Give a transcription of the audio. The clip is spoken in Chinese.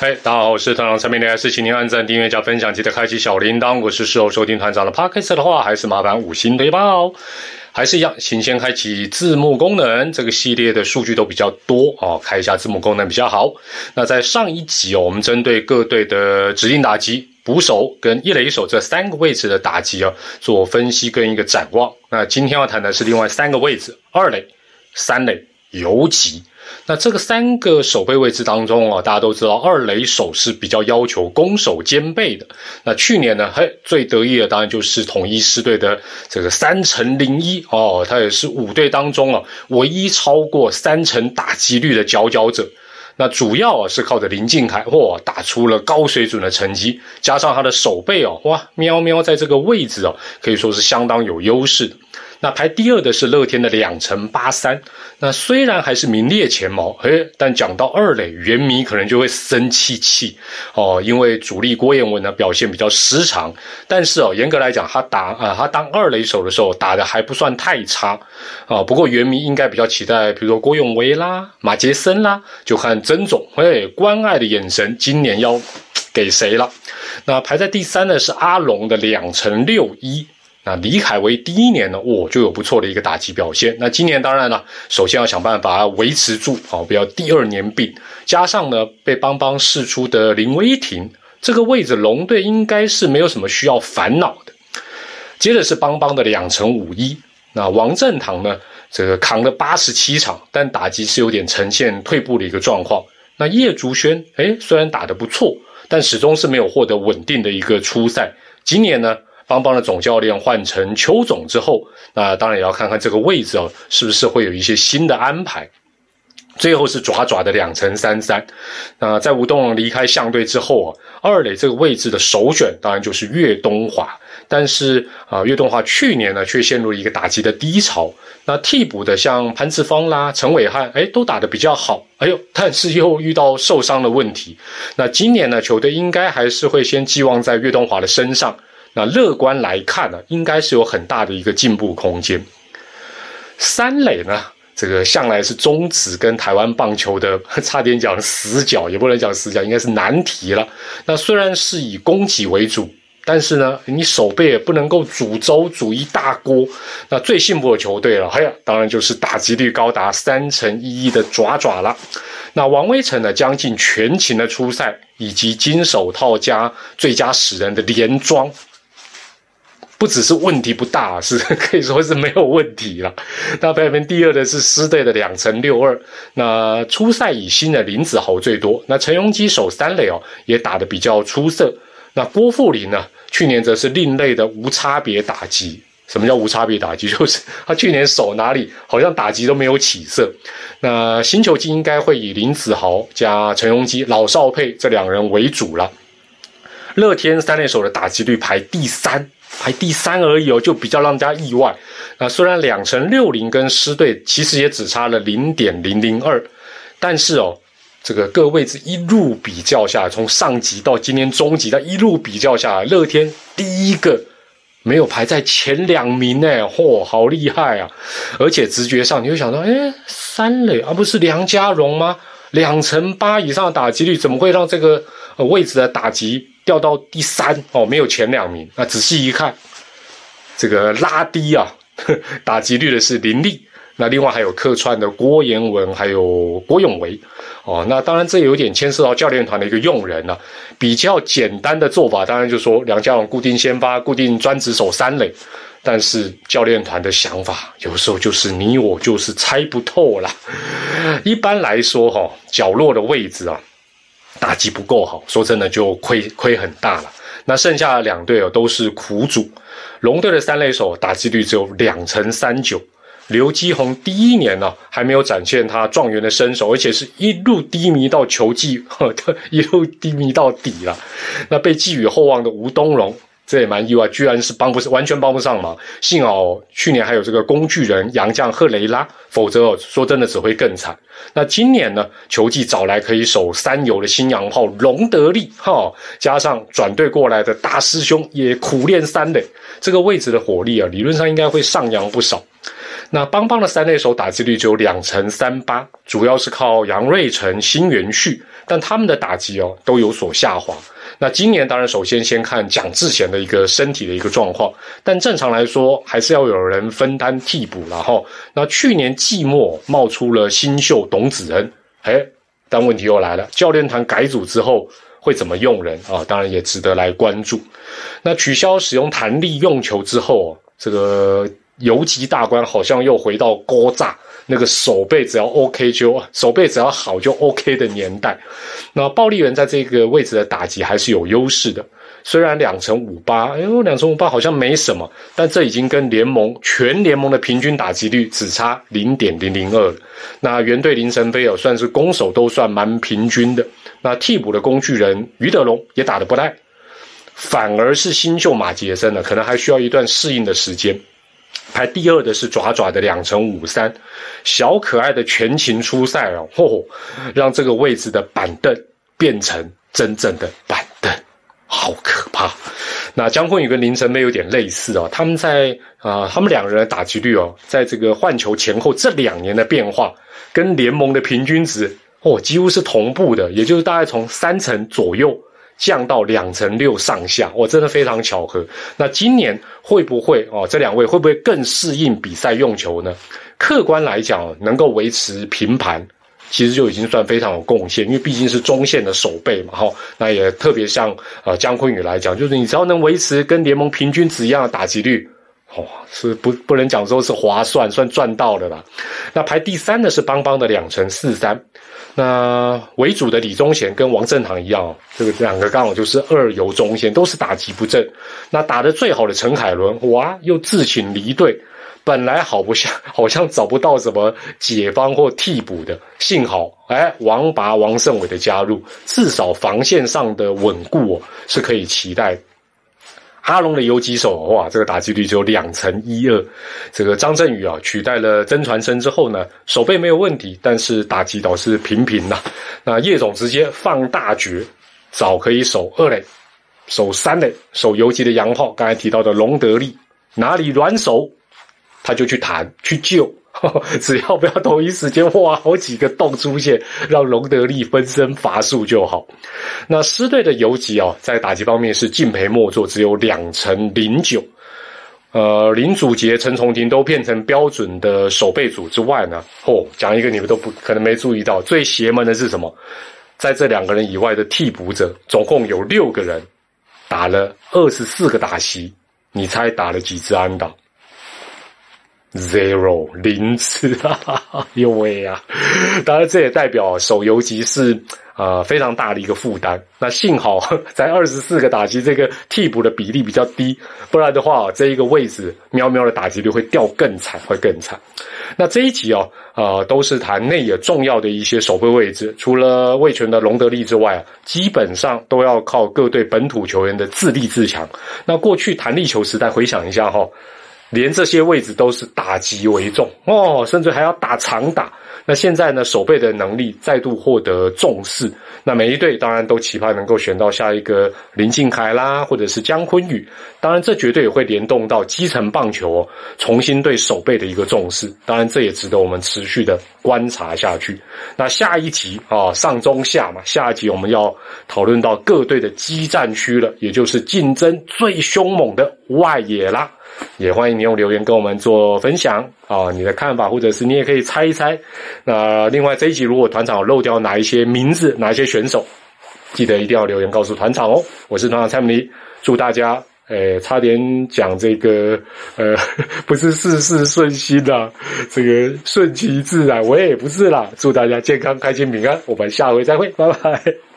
嘿，大家好，我是团长陈明，还是请您按赞、订阅、加分享，记得开启小铃铛。我是事后收听团长的 podcast 的话，还是麻烦五星推爆。还是一样，请先开启字幕功能。这个系列的数据都比较多哦，开一下字幕功能比较好。那在上一集哦，我们针对各队的指定打击、捕手跟一垒手这三个位置的打击啊，做分析跟一个展望。那今天要谈的是另外三个位置：二垒、三垒、游击。那这个三个守备位置当中啊，大家都知道二垒手是比较要求攻守兼备的。那去年呢，嘿，最得意的当然就是统一师队的这个三乘零一哦，他也是五队当中啊唯一超过三成打击率的佼佼者。那主要啊是靠着林敬凯，哇，打出了高水准的成绩，加上他的手背哦，哇，喵喵在这个位置哦，可以说是相当有优势的。那排第二的是乐天的两成八三，那虽然还是名列前茅，诶，但讲到二垒，原迷可能就会生气气哦，因为主力郭彦文呢表现比较失常，但是哦，严格来讲，他打啊，他当二垒手的时候打的还不算太差啊。不过原迷应该比较期待，比如说郭永威啦、马杰森啦，就看曾总诶关爱的眼神，今年要给谁了？那排在第三的是阿龙的两成六一。那李凯威第一年呢，哦，就有不错的一个打击表现。那今年当然了，首先要想办法维持住，哦，不要第二年病。加上呢，被邦邦试出的林威霆这个位置，龙队应该是没有什么需要烦恼的。接着是邦邦的两成五一。那王振堂呢，这个扛了八十七场，但打击是有点呈现退步的一个状况。那叶竹轩，哎，虽然打得不错，但始终是没有获得稳定的一个出赛。今年呢？邦邦的总教练换成邱总之后，那当然也要看看这个位置哦，是不是会有一些新的安排。最后是爪爪的两成三三。那在吴东离开相队之后啊，二垒这个位置的首选当然就是岳东华。但是啊，岳东华去年呢却陷入了一个打击的低潮。那替补的像潘志芳啦、陈伟汉，哎，都打得比较好。哎呦，但是又遇到受伤的问题。那今年呢，球队应该还是会先寄望在岳东华的身上。那乐观来看呢，应该是有很大的一个进步空间。三垒呢，这个向来是中职跟台湾棒球的，差点讲死角，也不能讲死角，应该是难题了。那虽然是以攻击为主，但是呢，你手背也不能够煮粥煮一大锅。那最幸福的球队了，哎呀，当然就是打击率高达三成一一的爪爪了。那王威成呢，将近全勤的出赛，以及金手套加最佳使人的连庄。不只是问题不大，是 可以说是没有问题了。那排名第二的是狮队的两成六二。那初赛以新的林子豪最多。那陈荣基守三垒哦，也打得比较出色。那郭富林呢，去年则是另类的无差别打击。什么叫无差别打击？就是他去年守哪里，好像打击都没有起色。那新球季应该会以林子豪加陈荣基老少配这两人为主了。乐天三垒手的打击率排第三。排第三而已哦，就比较让人家意外。那虽然两成六零跟狮队其实也只差了零点零零二，但是哦，这个各位置一路比较下来，从上级到今天中级，它一路比较下来，乐天第一个没有排在前两名呢，嚯，好厉害啊！而且直觉上你会想到，哎，三垒而不是梁家荣吗？两成八以上的打击率，怎么会让这个位置的打击？掉到第三哦，没有前两名。那仔细一看，这个拉低啊，打击率的是林立。那另外还有客串的郭彦文，还有郭永维。哦，那当然这有点牵涉到教练团的一个用人了。比较简单的做法，当然就说梁家荣固定先发，固定专职守三垒。但是教练团的想法有时候就是你我就是猜不透啦。一般来说，哈，角落的位置啊。打击不够好，说真的就亏亏很大了。那剩下的两队哦都是苦主。龙队的三垒手打击率只有两成三九，刘基宏第一年呢还没有展现他状元的身手，而且是一路低迷到球季，一路低迷到底了。那被寄予厚望的吴东荣。这也蛮意外，居然是帮不上，完全帮不上忙。幸好去年还有这个工具人杨将赫雷拉，否则说真的只会更惨。那今年呢，球季找来可以守三游的新洋炮隆德利，哈，加上转队过来的大师兄也苦练三垒，这个位置的火力啊，理论上应该会上扬不少。那邦邦的三垒手打击率只有两成三八，主要是靠杨瑞成、新元旭，但他们的打击哦都有所下滑。那今年当然首先先看蒋志贤的一个身体的一个状况，但正常来说还是要有人分担替补。然后，那去年季末冒出了新秀董子恩，哎，但问题又来了，教练团改组之后会怎么用人啊？当然也值得来关注。那取消使用弹力用球之后，这个。游击大关好像又回到高炸那个手背只要 OK 就手背只要好就 OK 的年代。那暴力人在这个位置的打击还是有优势的，虽然两成五八，哎呦，两成五八好像没什么，但这已经跟联盟全联盟的平均打击率只差零点零零二了。那原队林晨飞哦，算是攻守都算蛮平均的。那替补的工具人于德龙也打得不赖，反而是新秀马杰森呢，可能还需要一段适应的时间。排第二的是爪爪的两成五三，小可爱的全勤出赛哦，嚯，让这个位置的板凳变成真正的板凳，好可怕。那江坤宇跟林晨妹有点类似哦，他们在啊，他们两人的打击率哦，在这个换球前后这两年的变化，跟联盟的平均值哦几乎是同步的，也就是大概从三成左右。降到两成六上下，我真的非常巧合。那今年会不会哦？这两位会不会更适应比赛用球呢？客观来讲，能够维持平盘，其实就已经算非常有贡献，因为毕竟是中线的守备嘛。哈，那也特别像呃姜昆宇来讲，就是你只要能维持跟联盟平均值一样的打击率，哇，是不不能讲说是划算，算赚到了啦。那排第三的是邦邦的两成四三。那为主的李宗贤跟王正堂一样哦，这个两个刚好就是二游中线，都是打击不正。那打得最好的陈凯伦，哇，又自请离队，本来好不像，好像找不到什么解方或替补的。幸好，哎，王拔、王胜伟的加入，至少防线上的稳固是可以期待。阿龙的游击手哇，这个打击率只有两成一二。这个张振宇啊，取代了曾传生之后呢，手背没有问题，但是打击倒是平平呐。那叶总直接放大绝，早可以守二垒，守三垒，守游击的洋炮。刚才提到的隆德利，哪里软手，他就去弹去救。只要不要同一时间挖好几个洞出现，让隆德利分身乏术就好。那狮队的游击哦，在打击方面是敬陪末座，只有两成零九。呃，林祖杰、陈崇廷都变成标准的守备组之外呢，嚯，讲一个你们都不可能没注意到，最邪门的是什么？在这两个人以外的替补者，总共有六个人打了二十四个打席，你猜打了几支安打？Zero 零次啊，有喂啊！当然，这也代表手游级是啊非常大的一个负担。那幸好 在二十四个打击，这个替补的比例比较低，不然的话，这一个位置喵喵的打击率会掉更惨，会更惨。那这一集哦，啊，都是谈内野重要的一些守备位置，除了魏权的隆德利之外啊，基本上都要靠各队本土球员的自立自强。那过去弹力球时代，回想一下哈。连这些位置都是打击为重哦，甚至还要打长打。那现在呢，守备的能力再度获得重视。那每一队当然都期盼能够选到下一个林敬凯啦，或者是姜昆宇。当然，这绝对也会联动到基层棒球重新对守备的一个重视。当然，这也值得我们持续的观察下去。那下一集啊，上中下嘛，下一集我们要讨论到各队的激战区了，也就是竞争最凶猛的外野啦。也欢迎你用留言跟我们做分享啊，你的看法，或者是你也可以猜一猜。那另外这一集如果团长漏掉哪一些名字、哪一些选手，记得一定要留言告诉团长哦。我是团长蔡明，祝大家诶，差点讲这个呃，不是事事顺心啦，这个顺其自然，我也不是啦。祝大家健康、开心、平安，我们下回再会，拜拜。